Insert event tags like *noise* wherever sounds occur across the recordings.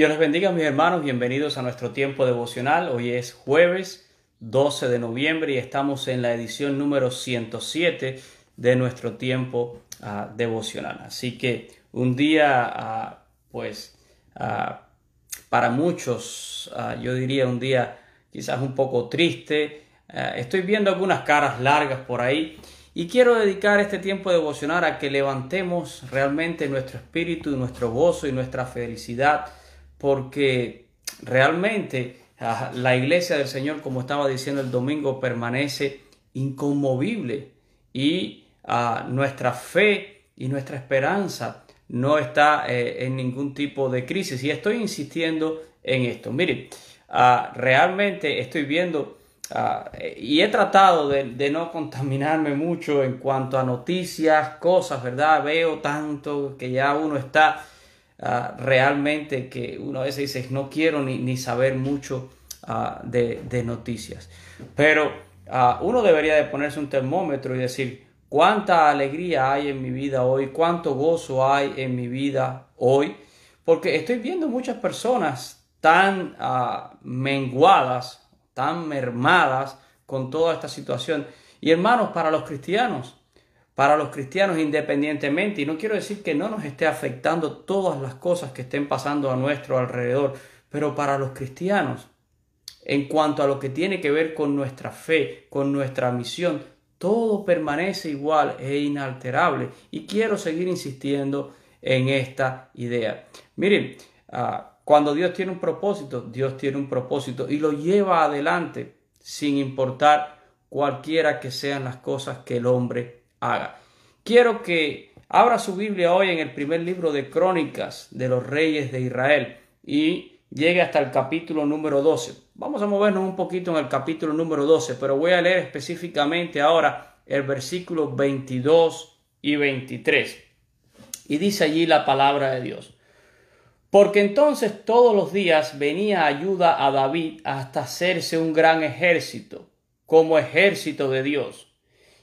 Dios les bendiga mis hermanos, bienvenidos a nuestro tiempo devocional. Hoy es jueves 12 de noviembre y estamos en la edición número 107 de nuestro tiempo uh, devocional. Así que un día, uh, pues, uh, para muchos, yo diría un día quizás un poco triste. estoy viendo algunas caras largas por ahí y quiero dedicar este tiempo devocional a que levantemos realmente nuestro espíritu, nuestro gozo y nuestra felicidad porque realmente ah, la iglesia del Señor, como estaba diciendo el domingo, permanece inconmovible y ah, nuestra fe y nuestra esperanza no está eh, en ningún tipo de crisis. Y estoy insistiendo en esto. Miren, ah, realmente estoy viendo y he tratado de, de, no contaminarme mucho en cuanto a noticias, cosas, ¿verdad? Veo tanto que ya uno está Ah, realmente que uno a veces dice no quiero ni, ni saber mucho ah, de, de, noticias. Pero ah, uno debería de ponerse un termómetro y decir cuánta alegría hay en mi vida hoy, cuánto gozo hay en mi vida hoy, porque estoy viendo muchas personas tan menguadas, tan mermadas con toda esta situación. Y hermanos, para los cristianos, para los cristianos independientemente. Y no quiero decir que no nos esté afectando todas las cosas que estén pasando a nuestro alrededor, pero para los cristianos, en cuanto a lo que tiene que ver con nuestra fe, con nuestra misión, todo permanece igual e inalterable. Y quiero seguir insistiendo en esta idea. Miren, ah, cuando Dios tiene un propósito, Dios tiene un propósito y lo lleva adelante sin importar cualquiera que sean las cosas que el hombre haga. Quiero que abra su Biblia hoy en el primer libro de Crónicas de los Reyes de Israel y llegue hasta el capítulo número 12. Vamos a movernos un poquito en el capítulo número 12, pero voy a leer específicamente ahora el versículo 22 y 23. Y dice allí la palabra de Dios. Porque entonces todos los días venía ayuda a David hasta hacerse un gran ejército, como ejército de Dios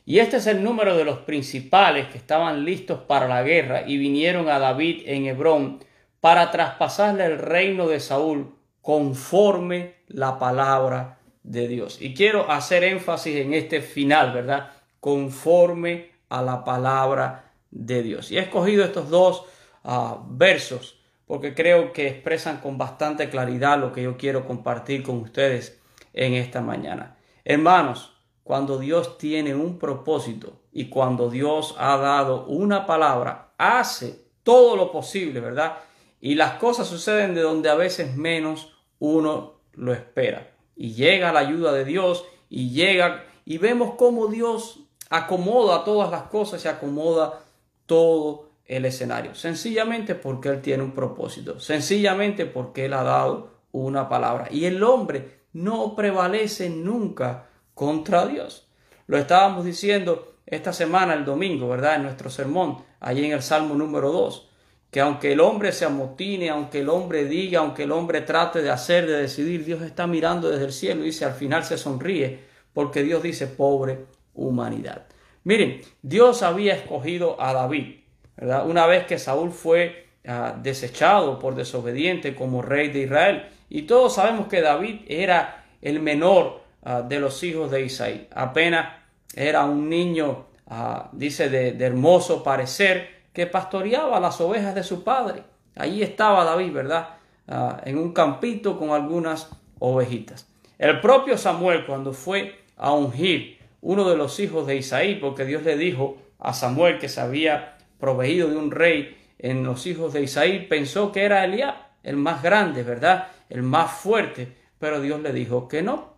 y este es el número de los principales que estaban listos para la guerra y vinieron a David en Hebrón para traspasarle el reino de Saúl conforme la palabra de Dios. Y quiero hacer énfasis en este final, ¿verdad? Conforme a la palabra de Dios. Y he escogido estos dos ah, versos porque creo que expresan con bastante claridad lo que yo quiero compartir con ustedes en esta mañana. Hermanos, cuando Dios tiene un propósito y cuando Dios ha dado una palabra, hace todo lo posible, ¿verdad? Y las cosas suceden de donde a veces menos uno lo espera. Y llega la ayuda de Dios y llega y vemos cómo Dios acomoda todas las cosas y acomoda todo el escenario. Sencillamente porque Él tiene un propósito. Sencillamente porque Él ha dado una palabra. Y el hombre no prevalece nunca contra Dios. Lo estábamos diciendo esta semana, el domingo, ¿verdad? En nuestro sermón, allí en el Salmo número 2, que aunque el hombre se amotine, aunque el hombre diga, aunque el hombre trate de hacer, de decidir, Dios está mirando desde el cielo y dice, al final se sonríe, porque Dios dice, pobre humanidad. Miren, Dios había escogido a David, ¿verdad? Una vez que Saúl fue ah, desechado por desobediente como rey de Israel. Y todos sabemos que David era el menor Ah, de los hijos de Isaí. Apenas era un niño, ah, dice, de, hermoso parecer, que pastoreaba las ovejas de su padre. Allí estaba David, ¿verdad? Ah, en un campito con algunas ovejitas. El propio Samuel, cuando fue a ungir uno de los hijos de Isaí, porque Dios le dijo a Samuel que se había proveído de un rey en los hijos de Isaí, pensó que era Eliab, el más grande, ¿verdad? El más fuerte, pero Dios le dijo que no,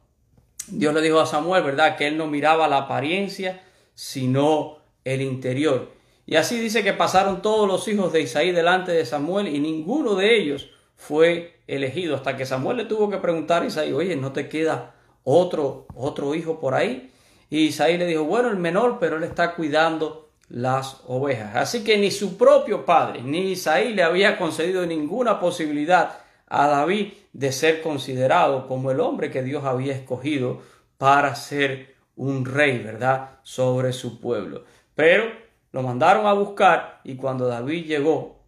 Dios le dijo a Samuel, ¿verdad? Que él no miraba la apariencia, sino el interior. Y así dice que pasaron todos los hijos de Isaí delante de Samuel y ninguno de ellos fue elegido hasta que Samuel le tuvo que preguntar a Isaí, oye, ¿no te queda otro, otro hijo por ahí? Y Isaí le dijo, bueno, el menor, pero él está cuidando las ovejas. Así que ni su propio padre, ni Isaí le había concedido ninguna posibilidad a David de ser considerado como el hombre que Dios había escogido para ser un rey, ¿verdad?, sobre su pueblo. Pero lo mandaron a buscar y cuando David llegó,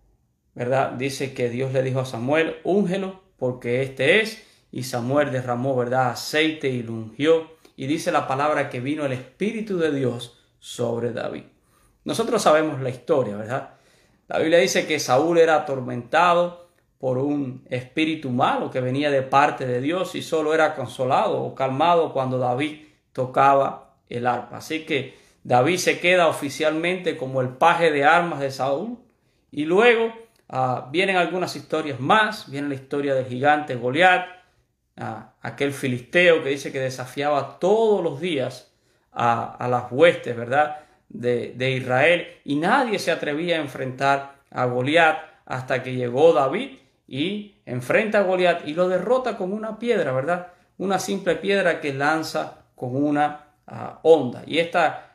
¿verdad? Dice que Dios le dijo a Samuel, úngelo porque este es, y Samuel derramó, ¿verdad?, aceite y lo ungió, y dice la palabra que vino el Espíritu de Dios sobre David. Nosotros sabemos la historia, ¿verdad? La Biblia dice que Saúl era atormentado por un espíritu malo que venía de parte de Dios y solo era consolado o calmado cuando David tocaba el arpa. Así que David se queda oficialmente como el paje de armas de Saúl y luego ah, vienen algunas historias más, viene la historia del gigante Goliat, ah, aquel filisteo que dice que desafiaba todos los días a, las huestes, ¿verdad? De, de, Israel y nadie se atrevía a enfrentar a Goliat hasta que llegó David y enfrenta a Goliat y lo derrota con una piedra, ¿verdad? Una simple piedra que lanza con una ah, onda. Y esta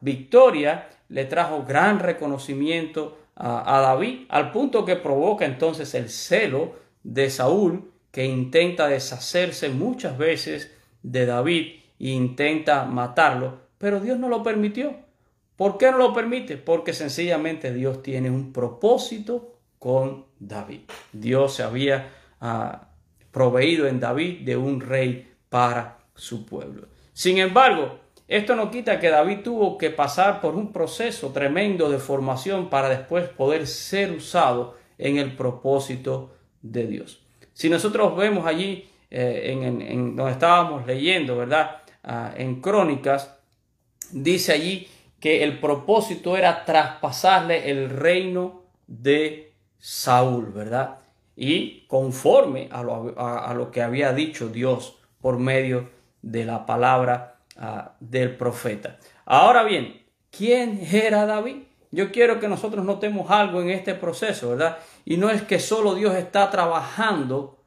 victoria le trajo gran reconocimiento a, David, al punto que provoca entonces el celo de Saúl, que intenta deshacerse muchas veces de David e intenta matarlo, pero Dios no lo permitió. ¿Por qué no lo permite? Porque sencillamente Dios tiene un propósito con David. Dios se había ah, proveído en David de un rey para su pueblo. Sin embargo, esto no quita que David tuvo que pasar por un proceso tremendo de formación para después poder ser usado en el propósito de Dios. Si nosotros vemos allí eh, en, donde estábamos leyendo, ¿verdad? Ah, en Crónicas, dice allí que el propósito era traspasarle el reino de Saúl, ¿verdad? Y conforme a lo, a lo que había dicho Dios por medio de la palabra Ah, del profeta. Ahora bien, ¿quién era David? Yo quiero que nosotros notemos algo en este proceso, ¿verdad? Y no es que solo Dios está trabajando,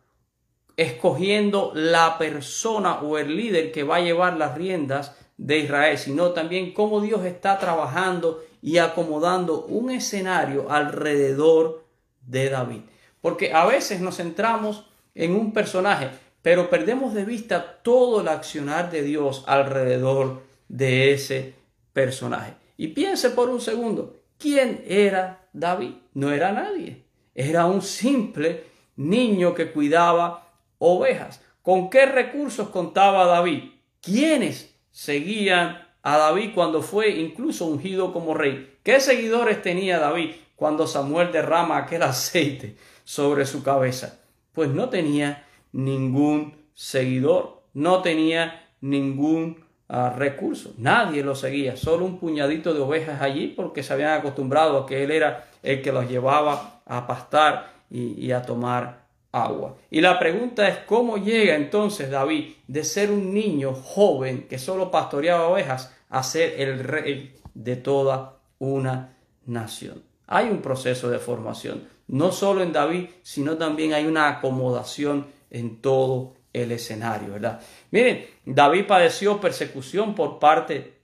escogiendo la persona o el líder que va a llevar las riendas de Israel, sino también cómo Dios está trabajando y acomodando un escenario alrededor de David. Porque a veces nos centramos en un personaje, pero perdemos de vista todo el accionar de Dios alrededor de ese personaje. Y piense por un segundo, ¿quién era David? No era nadie, era un simple niño que cuidaba ovejas. ¿Con qué recursos contaba David? ¿Quiénes seguían a David cuando fue incluso ungido como rey? ¿Qué seguidores tenía David cuando Samuel derrama aquel aceite sobre su cabeza? Pues no tenía ningún seguidor, no tenía ningún ah, recurso, nadie lo seguía, solo un puñadito de ovejas allí porque se habían acostumbrado a que él era el que los llevaba a pastar y, a tomar agua. Y la pregunta es cómo llega entonces David de ser un niño joven que solo pastoreaba ovejas a ser el rey de toda una nación. Hay un proceso de formación, no solo en David, sino también hay una acomodación en todo el escenario, ¿verdad? Miren, David padeció persecución por parte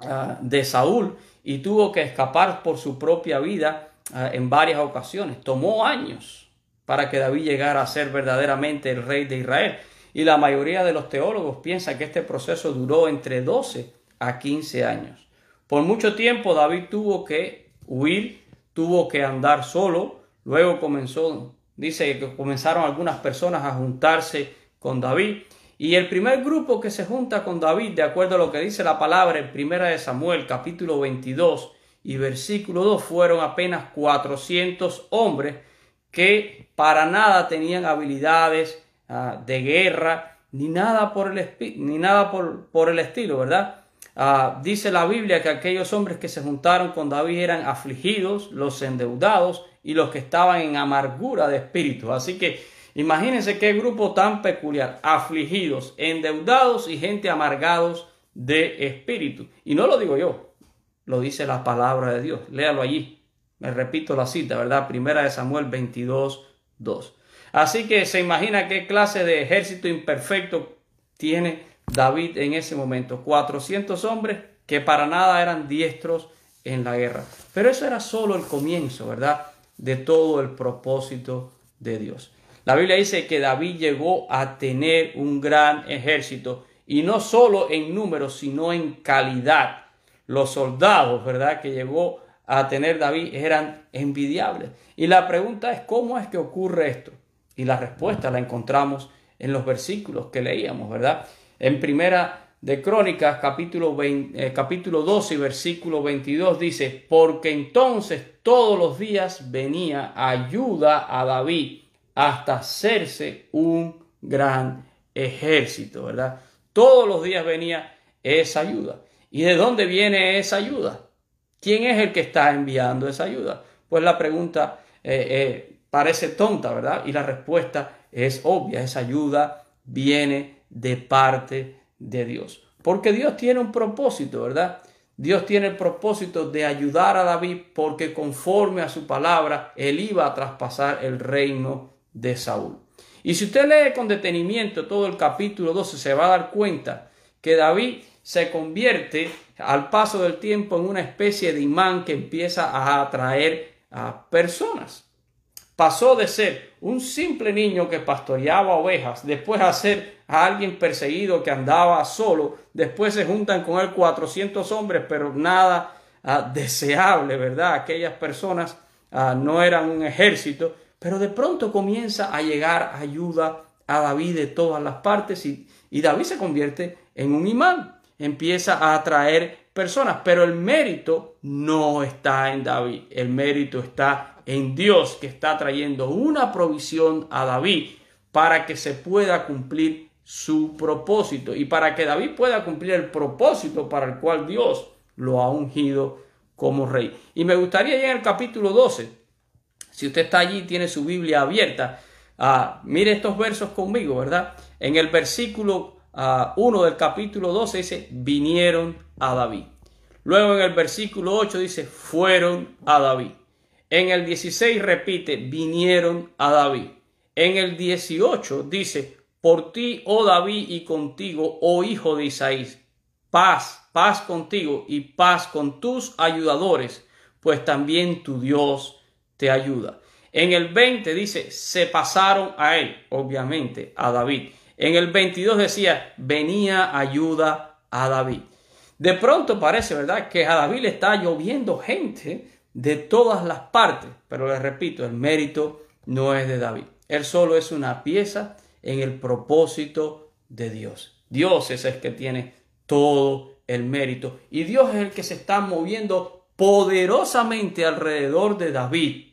ah, de Saúl y tuvo que escapar por su propia vida ah, en varias ocasiones. Tomó años para que David llegara a ser verdaderamente el rey de Israel. Y la mayoría de los teólogos piensan que este proceso duró entre 12 a 15 años. Por mucho tiempo David tuvo que huir, tuvo que andar solo, luego comenzó dice que comenzaron algunas personas a juntarse con David. Y el primer grupo que se junta con David, de acuerdo a lo que dice la palabra en Primera de Samuel, capítulo 22 y versículo 2, fueron apenas 400 hombres que para nada tenían habilidades ah, de guerra, ni nada por el, ni nada por, por el estilo, ¿verdad? Ah, dice la Biblia que aquellos hombres que se juntaron con David eran afligidos, los endeudados y los que estaban en amargura de espíritu. Así que imagínense qué grupo tan peculiar, afligidos, endeudados y gente amargados de espíritu. Y no lo digo yo, lo dice la palabra de Dios. Léalo allí. Me repito la cita, ¿verdad? Primera de Samuel 22, 2. Así que se imagina qué clase de ejército imperfecto tiene David en ese momento. 400 hombres que para nada eran diestros en la guerra. Pero eso era solo el comienzo, ¿verdad? De todo el propósito de Dios. La Biblia dice que David llegó a tener un gran ejército y no solo en número, sino en calidad. Los soldados, ¿verdad? Que llegó a tener David eran envidiables. Y la pregunta es, ¿cómo es que ocurre esto? Y la respuesta la encontramos en los versículos que leíamos, ¿verdad? En primera de Crónicas, capítulo, eh, capítulo 12 y versículo 22 dice, porque entonces todos los días venía ayuda a David hasta hacerse un gran ejército, ¿verdad? Todos los días venía esa ayuda. ¿Y de dónde viene esa ayuda? ¿Quién es el que está enviando esa ayuda? Pues la pregunta eh, eh, parece tonta, ¿verdad? Y la respuesta es obvia. Esa ayuda viene de parte de Dios. Porque Dios tiene un propósito, ¿verdad? Dios tiene el propósito de ayudar a David porque conforme a su palabra, él iba a traspasar el reino de Saúl. Y si usted lee con detenimiento todo el capítulo 12, se va a dar cuenta que David se convierte al paso del tiempo en una especie de imán que empieza a atraer a personas. Pasó de ser un simple niño que pastoreaba ovejas, después a ser a alguien perseguido que andaba solo, después se juntan con él 400 hombres, pero nada ah, deseable, ¿verdad? Aquellas personas ah, no eran un ejército, pero de pronto comienza a llegar ayuda a David de todas las partes y, y David se convierte en un imán empieza a atraer personas, pero el mérito no está en David, el mérito está en Dios que está trayendo una provisión a David para que se pueda cumplir su propósito y para que David pueda cumplir el propósito para el cual Dios lo ha ungido como rey. Y me gustaría en el capítulo 12, si usted está allí, tiene su Biblia abierta, ah, mire estos versos conmigo, ¿verdad? En el versículo 1 del capítulo 12 dice, vinieron a David. Luego en el versículo 8 dice, fueron a David. En el 16 repite, vinieron a David. En el 18 dice, por ti, oh David, y contigo, oh hijo de Isaías, paz, paz contigo y paz con tus ayudadores, pues también tu Dios te ayuda. En el 20 dice, se pasaron a él, obviamente, a David. En el 22 decía, venía ayuda a David. De pronto parece, ¿verdad?, que a David le está lloviendo gente de todas las partes. Pero les repito, el mérito no es de David. Él solo es una pieza en el propósito de Dios. Dios es el que tiene todo el mérito. Y Dios es el que se está moviendo poderosamente alrededor de David.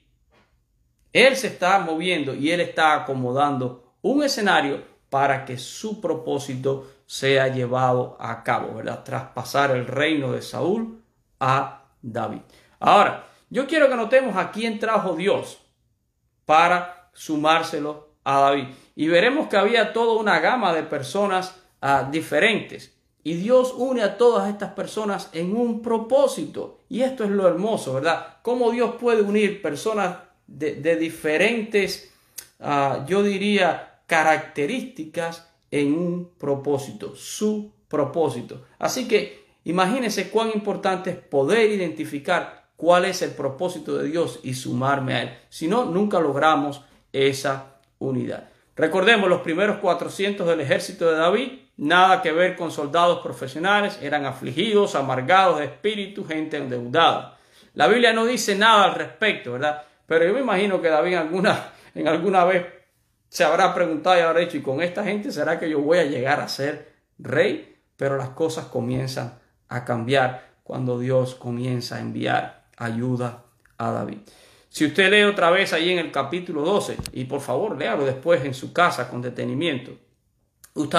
Él se está moviendo y él está acomodando un escenario para que su propósito sea llevado a cabo, ¿verdad? Traspasar el reino de Saúl a David. Ahora, yo quiero que notemos a quién trajo Dios para sumárselo a David. Y veremos que había toda una gama de personas ah, diferentes. Y Dios une a todas estas personas en un propósito. Y esto es lo hermoso, ¿verdad? Cómo Dios puede unir personas de, diferentes, ah, yo diría, características en un propósito, su propósito. Así que imagínense cuán importante es poder identificar cuál es el propósito de Dios y sumarme a él. Si no, nunca logramos esa unidad. Recordemos, los primeros 400 del ejército de David, nada que ver con soldados profesionales, eran afligidos, amargados de espíritu, gente endeudada. La Biblia no dice nada al respecto, ¿verdad? Pero yo me imagino que David *laughs* en alguna vez se habrá preguntado y habrá dicho, ¿y con esta gente será que yo voy a llegar a ser rey? Pero las cosas comienzan a cambiar cuando Dios comienza a enviar ayuda a David. Si usted lee otra vez ahí en el capítulo 12, y por favor léalo después en su casa con detenimiento, usted,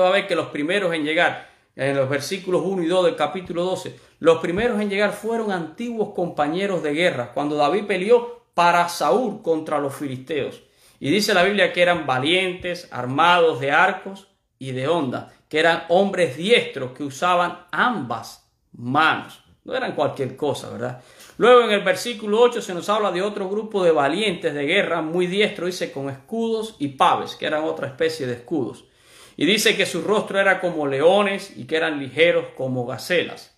va a ver que los primeros en llegar, en los versículos 1 y 2 del capítulo 12, los primeros en llegar fueron antiguos compañeros de guerra, cuando David peleó para Saúl contra los filisteos. Y dice la Biblia que eran valientes, armados de arcos y de onda, que eran hombres diestros que usaban ambas manos. No eran cualquier cosa, ¿verdad? Luego en el versículo 8 se nos habla de otro grupo de valientes de guerra muy diestro, dice con escudos y paves, que eran otra especie de escudos. Y dice que su rostro era como leones y que eran ligeros como gacelas.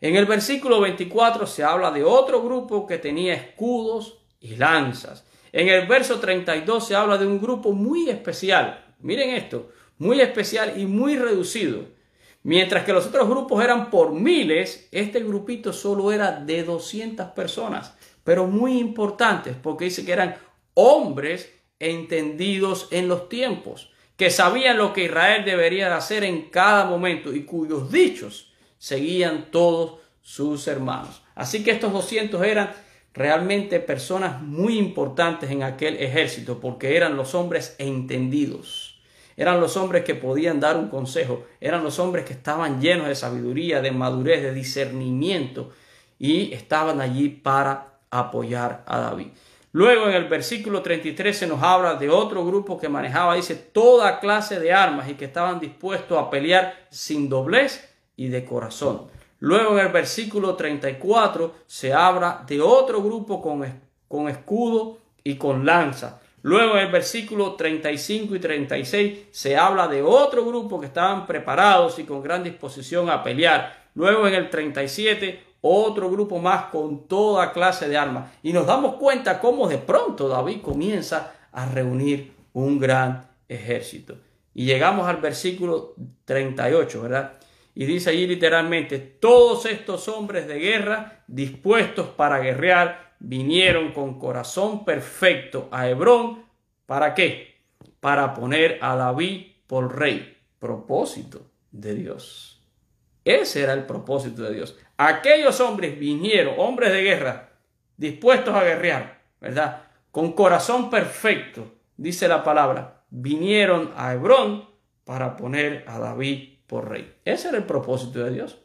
En el versículo 24 se habla de otro grupo que tenía escudos y lanzas. En el verso 32 se habla de un grupo muy especial. Miren esto, muy especial y muy reducido. Mientras que los otros grupos eran por miles, este grupito solo era de 200 personas, pero muy importantes porque dice que eran hombres entendidos en los tiempos, que sabían lo que Israel debería de hacer en cada momento y cuyos dichos seguían todos sus hermanos. Así que estos 200 eran realmente personas muy importantes en aquel ejército porque eran los hombres entendidos. Eran los hombres que podían dar un consejo, eran los hombres que estaban llenos de sabiduría, de madurez, de discernimiento y estaban allí para apoyar a David. Luego en el versículo 33 se nos habla de otro grupo que manejaba, dice, toda clase de armas y que estaban dispuestos a pelear sin doblez y de corazón. Luego en el versículo 34 se habla de otro grupo con, con escudo y con lanza. Luego en el versículo 35 y 36 se habla de otro grupo que estaban preparados y con gran disposición a pelear. Luego en el 37 otro grupo más con toda clase de armas. Y nos damos cuenta cómo de pronto David comienza a reunir un gran ejército. Y llegamos al versículo 38, ¿verdad? Y dice allí literalmente, todos estos hombres de guerra dispuestos para guerrear vinieron con corazón perfecto a Hebrón. ¿Para qué? Para poner a David por rey. Propósito de Dios. Ese era el propósito de Dios. Aquellos hombres vinieron, hombres de guerra, dispuestos a guerrear, ¿verdad? Con corazón perfecto, dice la palabra, vinieron a Hebrón para poner a David por rey. Ese era el propósito de Dios.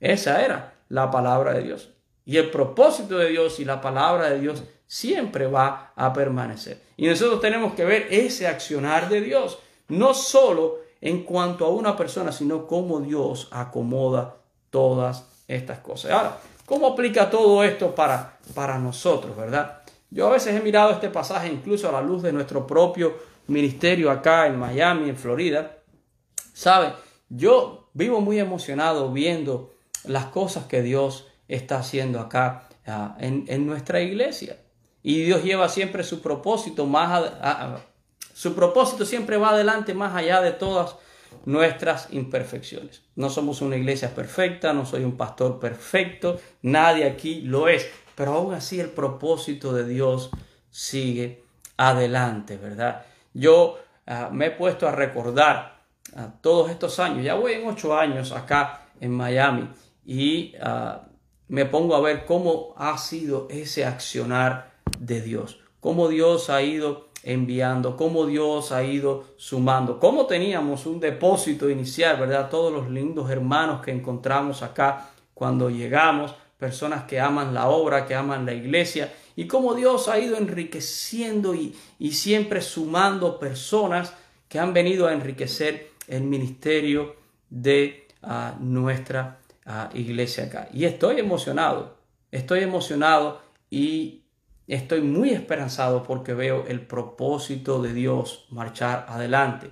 Esa era la palabra de Dios. Y el propósito de Dios y la palabra de Dios siempre va a permanecer. Y nosotros tenemos que ver ese accionar de Dios, no solo en cuanto a una persona, sino cómo Dios acomoda todas estas cosas. Ahora, ¿cómo aplica todo esto para, para nosotros, verdad? Yo a veces he mirado este pasaje incluso a la luz de nuestro propio ministerio acá en Miami, en Florida. ¿Sabe? Yo vivo muy emocionado viendo las cosas que Dios está haciendo acá ah, en, nuestra iglesia. Y Dios lleva siempre su propósito más su propósito siempre va adelante más allá de todas nuestras imperfecciones. No somos una iglesia perfecta, no soy un pastor perfecto, nadie aquí lo es, pero aún así el propósito de Dios sigue adelante, ¿verdad? Yo ah, me he puesto a recordar todos estos años, ya voy en ocho años acá en Miami y ah, me pongo a ver cómo ha sido ese accionar de Dios, cómo Dios ha ido enviando, cómo Dios ha ido sumando, cómo teníamos un depósito inicial, ¿verdad? Todos los lindos hermanos que encontramos acá cuando llegamos, personas que aman la obra, que aman la iglesia, y cómo Dios ha ido enriqueciendo y, y siempre sumando personas que han venido a enriquecer el ministerio de ah, nuestra iglesia acá. Y estoy emocionado, estoy emocionado y estoy muy esperanzado porque veo el propósito de Dios marchar adelante.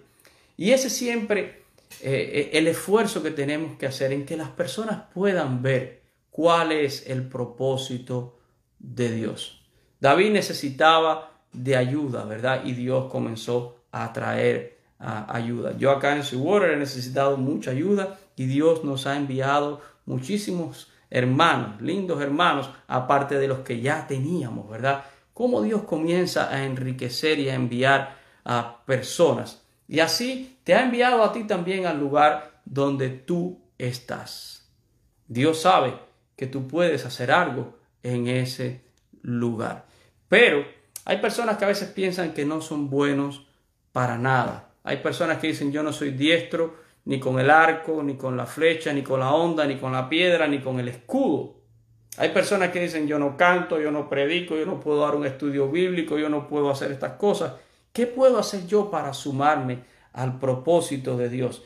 Y ese siempre eh, el esfuerzo que tenemos que hacer en que las personas puedan ver cuál es el propósito de Dios. David necesitaba de ayuda, ¿verdad? Y Dios comenzó a traer ayuda. Yo acá en Seawater he necesitado mucha ayuda y Dios nos ha enviado muchísimos hermanos, lindos hermanos, aparte de los que ya teníamos, ¿verdad? Cómo Dios comienza a enriquecer y a enviar a personas. Y así te ha enviado a ti también al lugar donde tú estás. Dios sabe que tú puedes hacer algo en ese lugar. Pero hay personas que a veces piensan que no son buenos para nada. Hay personas que dicen yo no soy diestro ni con el arco, ni con la flecha, ni con la onda, ni con la piedra, ni con el escudo. Hay personas que dicen yo no canto, yo no predico, yo no puedo dar un estudio bíblico, yo no puedo hacer estas cosas. ¿Qué puedo hacer yo para sumarme al propósito de Dios?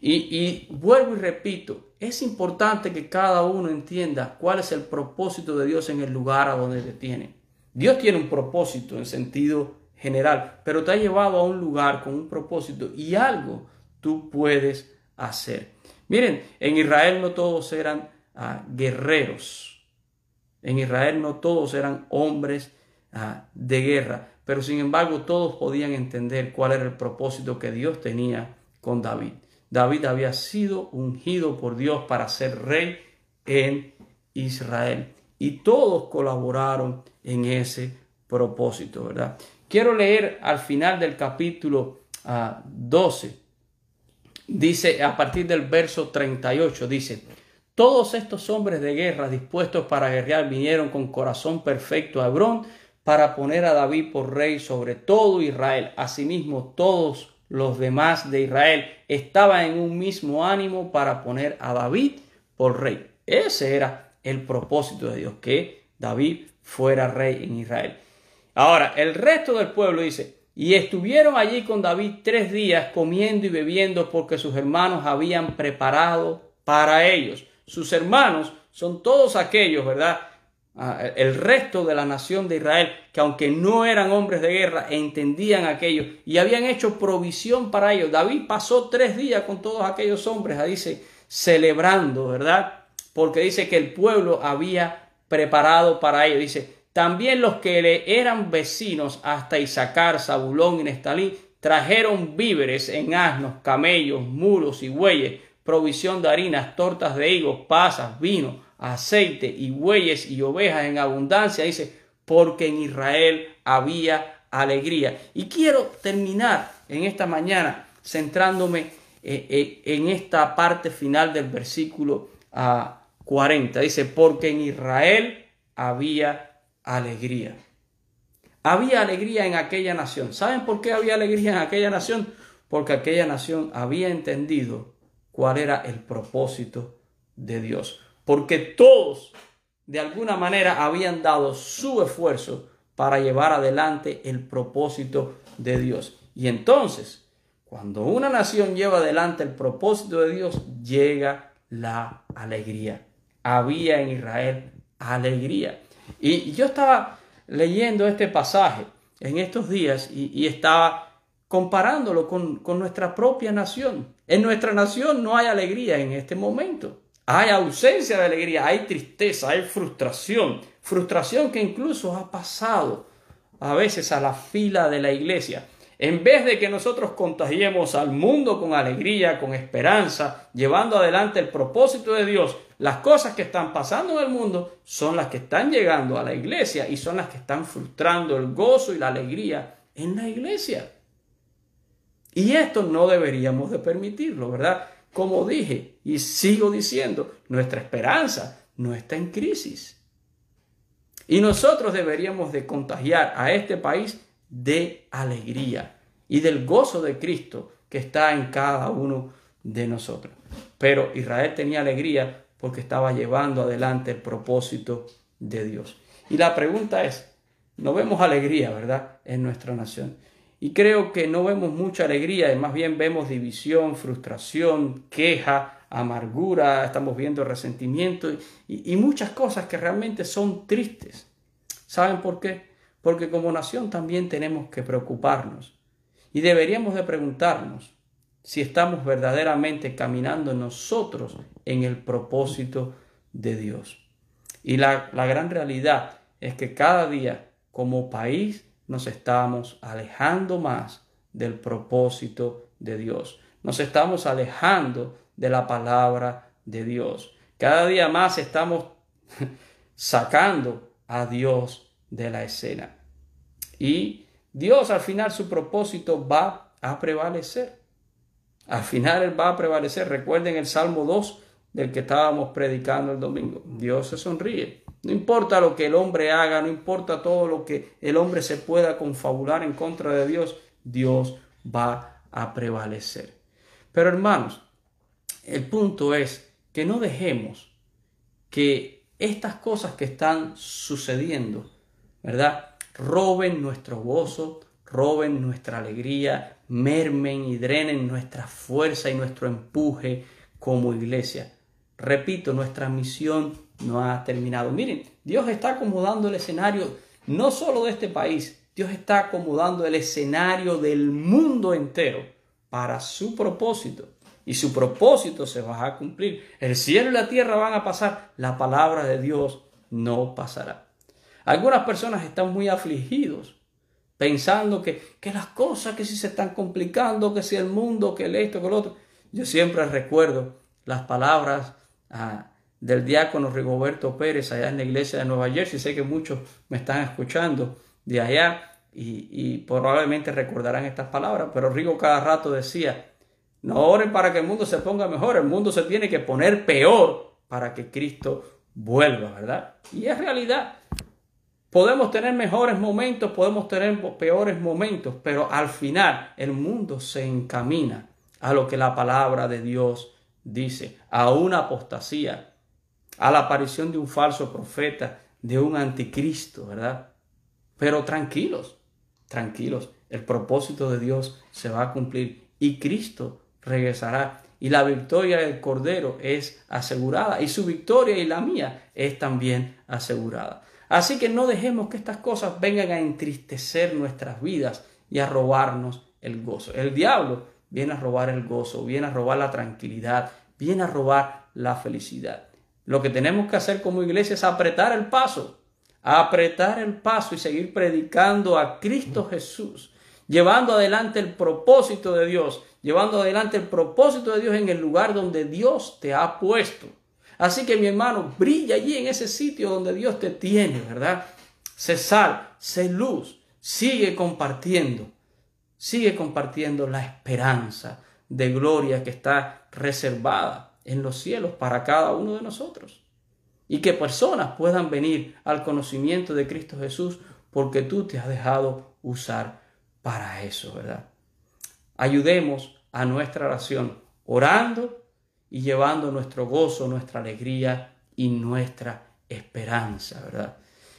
Y, y, vuelvo y repito, es importante que cada uno entienda cuál es el propósito de Dios en el lugar a donde te tiene. Dios tiene un propósito en sentido general, pero te ha llevado a un lugar con un propósito y algo tú puedes hacer. Miren, en Israel no todos eran ah, guerreros, en Israel no todos eran hombres ah, de guerra, pero sin embargo todos podían entender cuál era el propósito que Dios tenía con David. David había sido ungido por Dios para ser rey en Israel. Y todos colaboraron en ese propósito, ¿verdad? Quiero leer al final del capítulo 12. Dice, a partir del verso 38, dice, todos estos hombres de guerra dispuestos para guerrear vinieron con corazón perfecto a Hebrón para poner a David por rey sobre todo Israel. Asimismo, todos los demás de Israel estaban en un mismo ánimo para poner a David por rey. Ese era el propósito de Dios, que David fuera rey en Israel. Ahora, el resto del pueblo dice, y estuvieron allí con David tres días comiendo y bebiendo porque sus hermanos habían preparado para ellos. Sus hermanos son todos aquellos, ¿verdad? Ah, el resto de la nación de Israel, que aunque no eran hombres de guerra, entendían aquello y habían hecho provisión para ellos. David pasó tres días con todos aquellos hombres, dice, celebrando, ¿verdad? Porque dice que el pueblo había preparado para ellos. Dice, también los que le eran vecinos hasta Isaacar, Zabulón y Nestalí trajeron víveres en asnos, camellos, mulos y bueyes provisión de harinas, tortas de higos, pasas, vino, aceite y bueyes y ovejas en abundancia, dice, porque en Israel había alegría. Y quiero terminar en esta mañana centrándome eh, eh, en esta parte final del versículo 40. Ah, dice, porque en Israel había alegría. Había alegría en aquella nación. ¿Saben por qué había alegría en aquella nación? Porque aquella nación había entendido cuál era el propósito de Dios. Porque todos, de alguna manera, habían dado su esfuerzo para llevar adelante el propósito de Dios. Y entonces, cuando una nación lleva adelante el propósito de Dios, llega la alegría. Había en Israel alegría. Y yo estaba leyendo este pasaje en estos días y, estaba comparándolo con, con nuestra propia nación. En nuestra nación no hay alegría en este momento. Hay ausencia de alegría, hay tristeza, hay frustración. Frustración que incluso ha pasado a veces a la fila de la iglesia. En vez de que nosotros contagiemos al mundo con alegría, con esperanza, llevando adelante el propósito de Dios, las cosas que están pasando en el mundo son las que están llegando a la iglesia y son las que están frustrando el gozo y la alegría en la iglesia. Y esto no deberíamos de permitirlo, ¿verdad? Como dije y sigo diciendo, nuestra esperanza no está en crisis. Y nosotros deberíamos de contagiar a este país de alegría y del gozo de Cristo que está en cada uno de nosotros. Pero Israel tenía alegría porque estaba llevando adelante el propósito de Dios. Y la pregunta es, no vemos alegría, ¿verdad?, en nuestra nación. Y creo que no vemos mucha alegría, más bien vemos división, frustración, queja, amargura, estamos viendo resentimiento y, y muchas cosas que realmente son tristes. ¿Saben por qué? Porque como nación también tenemos que preocuparnos y deberíamos de preguntarnos si estamos verdaderamente caminando nosotros en el propósito de Dios. Y la, la gran realidad es que cada día como país nos estamos alejando más del propósito de Dios. Nos estamos alejando de la palabra de Dios. Cada día más estamos *laughs* sacando a Dios de la escena. Y Dios al final su propósito va a prevalecer. Al final Él va a prevalecer. Recuerden el Salmo 2 del que estábamos predicando el domingo. Dios se sonríe. No importa lo que el hombre haga, no importa todo lo que el hombre se pueda confabular en contra de Dios, Dios va a prevalecer. Pero hermanos, el punto es que no dejemos que estas cosas que están sucediendo, ¿verdad? Roben nuestro gozo, roben nuestra alegría, mermen y drenen nuestra fuerza y nuestro empuje como iglesia. Repito, nuestra misión no ha terminado. Miren, Dios está acomodando el escenario no solo de este país, Dios está acomodando el escenario del mundo entero para su propósito. Y su propósito se va a cumplir. El cielo y la tierra van a pasar. La palabra de Dios no pasará. Algunas personas están muy afligidos, pensando que, que las cosas que se están complicando, que si el mundo, que el esto, que el otro. Yo siempre recuerdo las palabras ah, del diácono Rigoberto Pérez allá en la iglesia de Nueva Jersey. Sé que muchos me están escuchando de allá y, probablemente recordarán estas palabras, pero Rigo cada rato decía, no oren para que el mundo se ponga mejor, el mundo se tiene que poner peor para que Cristo vuelva, ¿verdad? Y es realidad. Podemos tener mejores momentos, podemos tener peores momentos, pero al final el mundo se encamina a lo que la palabra de Dios dice, a una apostasía, a la aparición de un falso profeta, de un anticristo, ¿verdad? Pero tranquilos, tranquilos, el propósito de Dios se va a cumplir y Cristo regresará y la victoria del Cordero es asegurada y su victoria y la mía es también asegurada. Así que no dejemos que estas cosas vengan a entristecer nuestras vidas y a robarnos el gozo. El diablo viene a robar el gozo, viene a robar la tranquilidad, viene a robar la felicidad. Lo que tenemos que hacer como iglesia es apretar el paso, apretar el paso y seguir predicando a Cristo Jesús, llevando adelante el propósito de Dios, llevando adelante el propósito de Dios en el lugar donde Dios te ha puesto. Así que mi hermano, brilla allí en ese sitio donde Dios te tiene, ¿verdad? Sé sal, sé luz, sigue compartiendo, sigue compartiendo la esperanza de gloria que está reservada en los cielos para cada uno de nosotros. Y que personas puedan venir al conocimiento de Cristo Jesús porque tú te has dejado usar para eso, ¿verdad? Ayudemos a nuestra oración orando y llevando nuestro gozo, nuestra alegría y nuestra esperanza, ¿verdad?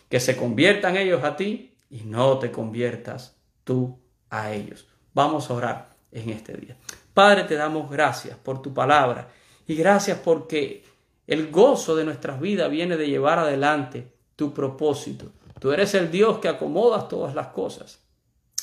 Que se conviertan ellos a ti y no te conviertas tú a ellos. Vamos a orar en este día. Padre, te damos gracias por tu palabra y gracias porque el gozo de nuestras vidas viene de llevar adelante tu propósito. Tú eres el Dios que acomodas todas las cosas.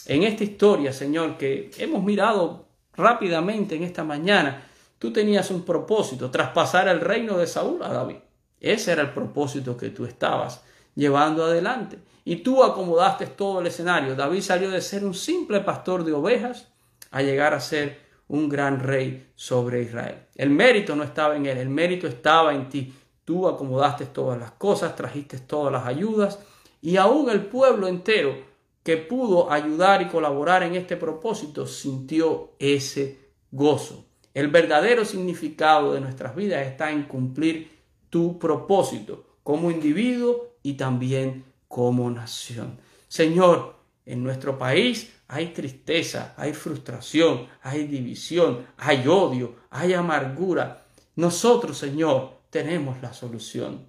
En esta historia, Señor, que hemos mirado rápidamente en esta mañana, tú tenías un propósito, traspasar el reino de Saúl a David. Ese era el propósito que tú estabas llevando adelante. Y tú acomodaste todo el escenario. David salió de ser un simple pastor de ovejas a llegar a ser un gran rey sobre Israel. El mérito no estaba en él, el mérito estaba en ti. Tú acomodaste todas las cosas, trajiste todas las ayudas y aún el pueblo entero que pudo ayudar y colaborar en este propósito sintió ese gozo. El verdadero significado de nuestras vidas está en cumplir tu propósito como individuo y también como nación. Señor, en nuestro país hay tristeza, hay frustración, hay división, hay odio, hay amargura. Nosotros, Señor, tenemos la solución.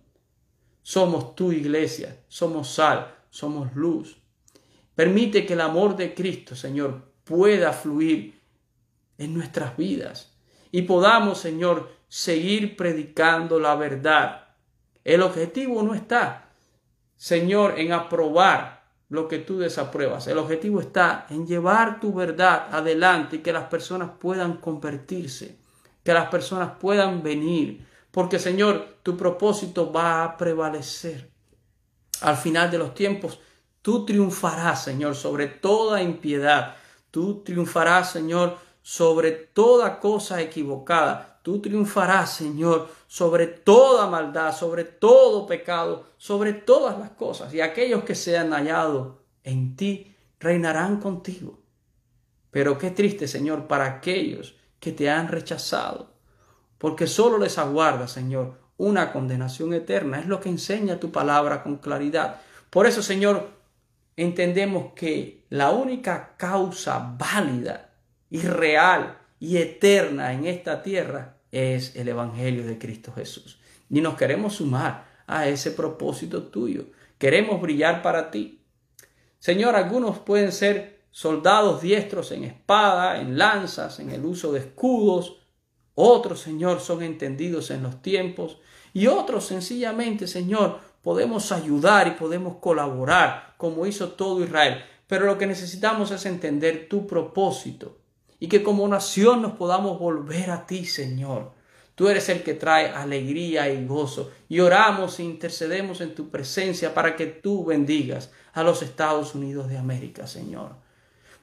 Somos tu iglesia, somos sal, somos luz. Permite que el amor de Cristo, Señor, pueda fluir en nuestras vidas y podamos, Señor, seguir predicando la verdad. El objetivo no está, Señor, en aprobar lo que tú desapruebas. El objetivo está en llevar tu verdad adelante y que las personas puedan convertirse, que las personas puedan venir, porque Señor, tu propósito va a prevalecer. Al final de los tiempos, tú triunfarás, Señor, sobre toda impiedad. Tú triunfarás, Señor, sobre toda cosa equivocada. Tú triunfarás, Señor, sobre toda maldad, sobre todo pecado, sobre todas las cosas. Y aquellos que se han hallado en ti reinarán contigo. Pero qué triste, Señor, para aquellos que te han rechazado, porque solo les aguarda, Señor, una condenación eterna. Es lo que enseña tu palabra con claridad. Por eso, Señor, entendemos que la única causa válida y real y eterna en esta tierra es el Evangelio de Cristo Jesús. Y nos queremos sumar a ese propósito tuyo. Queremos brillar para ti. Señor, algunos pueden ser soldados diestros en espada, en lanzas, en el uso de escudos. Otros, Señor, son entendidos en los tiempos. Y otros, sencillamente, Señor, podemos ayudar y podemos colaborar como hizo todo Israel. Pero lo que necesitamos es entender tu propósito y que como nación nos podamos volver a ti, Señor. Tú eres el que trae alegría y gozo. Y oramos e intercedemos en tu presencia para que tú bendigas a los Estados Unidos de América, Señor.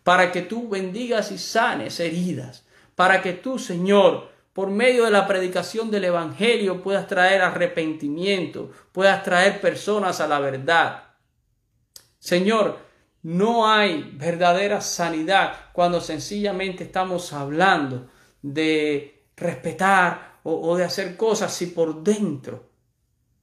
Para que tú bendigas y sanes heridas. para que tú, Señor, por medio de la predicación del Evangelio puedas traer arrepentimiento, puedas traer personas a la verdad. Señor, no hay verdadera sanidad cuando sencillamente estamos hablando de respetar o, de hacer cosas si por dentro,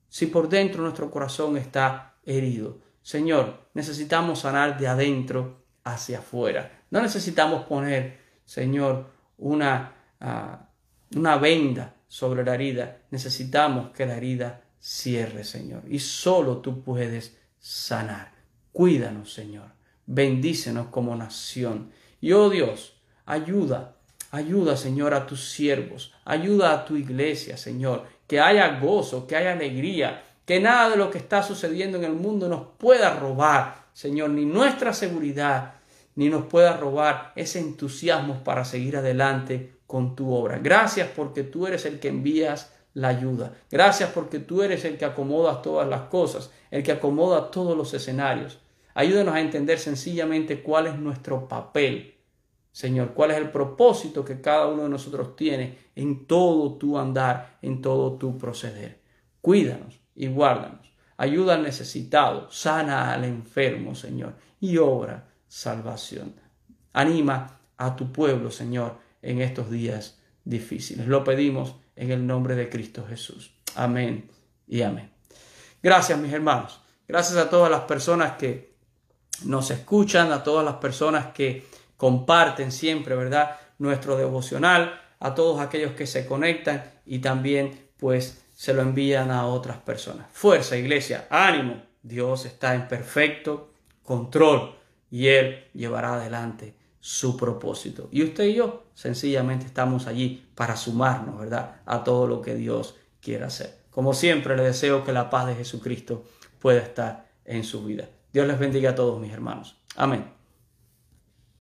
si por dentro nuestro corazón está herido. Señor, necesitamos sanar de adentro hacia afuera. No necesitamos poner, Señor, una, ah, una venda sobre la herida. Necesitamos que la herida cierre, Señor. Y solo tú puedes sanar. Cuídanos, Señor. Bendícenos como nación. Y oh Dios, ayuda, ayuda, Señor, a tus siervos. Ayuda a tu iglesia, Señor. Que haya gozo, que haya alegría. Que nada de lo que está sucediendo en el mundo nos pueda robar, Señor, ni nuestra seguridad, ni nos pueda robar ese entusiasmo para seguir adelante con tu obra. Gracias porque tú eres el que envías la ayuda. Gracias porque tú eres el que acomoda todas las cosas, el que acomoda todos los escenarios. Ayúdanos a entender sencillamente cuál es nuestro papel, Señor, cuál es el propósito que cada uno de nosotros tiene en todo tu andar, en todo tu proceder. Cuídanos y guárdanos. Ayuda al necesitado, sana al enfermo, Señor, y obra salvación. Anima a tu pueblo, Señor, en estos días difíciles. Lo pedimos en el nombre de Cristo Jesús. Amén y amén. Gracias, mis hermanos. Gracias a todas las personas que nos escuchan, a todas las personas que comparten siempre, ¿verdad? Nuestro devocional, a todos aquellos que se conectan y también pues se lo envían a otras personas. Fuerza, iglesia, ánimo. Dios está en perfecto control y Él llevará adelante su propósito. Y usted y yo sencillamente estamos allí para sumarnos, ¿verdad? A todo lo que Dios quiere hacer. Como siempre, le deseo que la paz de Jesucristo pueda estar en su vida. Dios les bendiga a todos mis hermanos. Amén.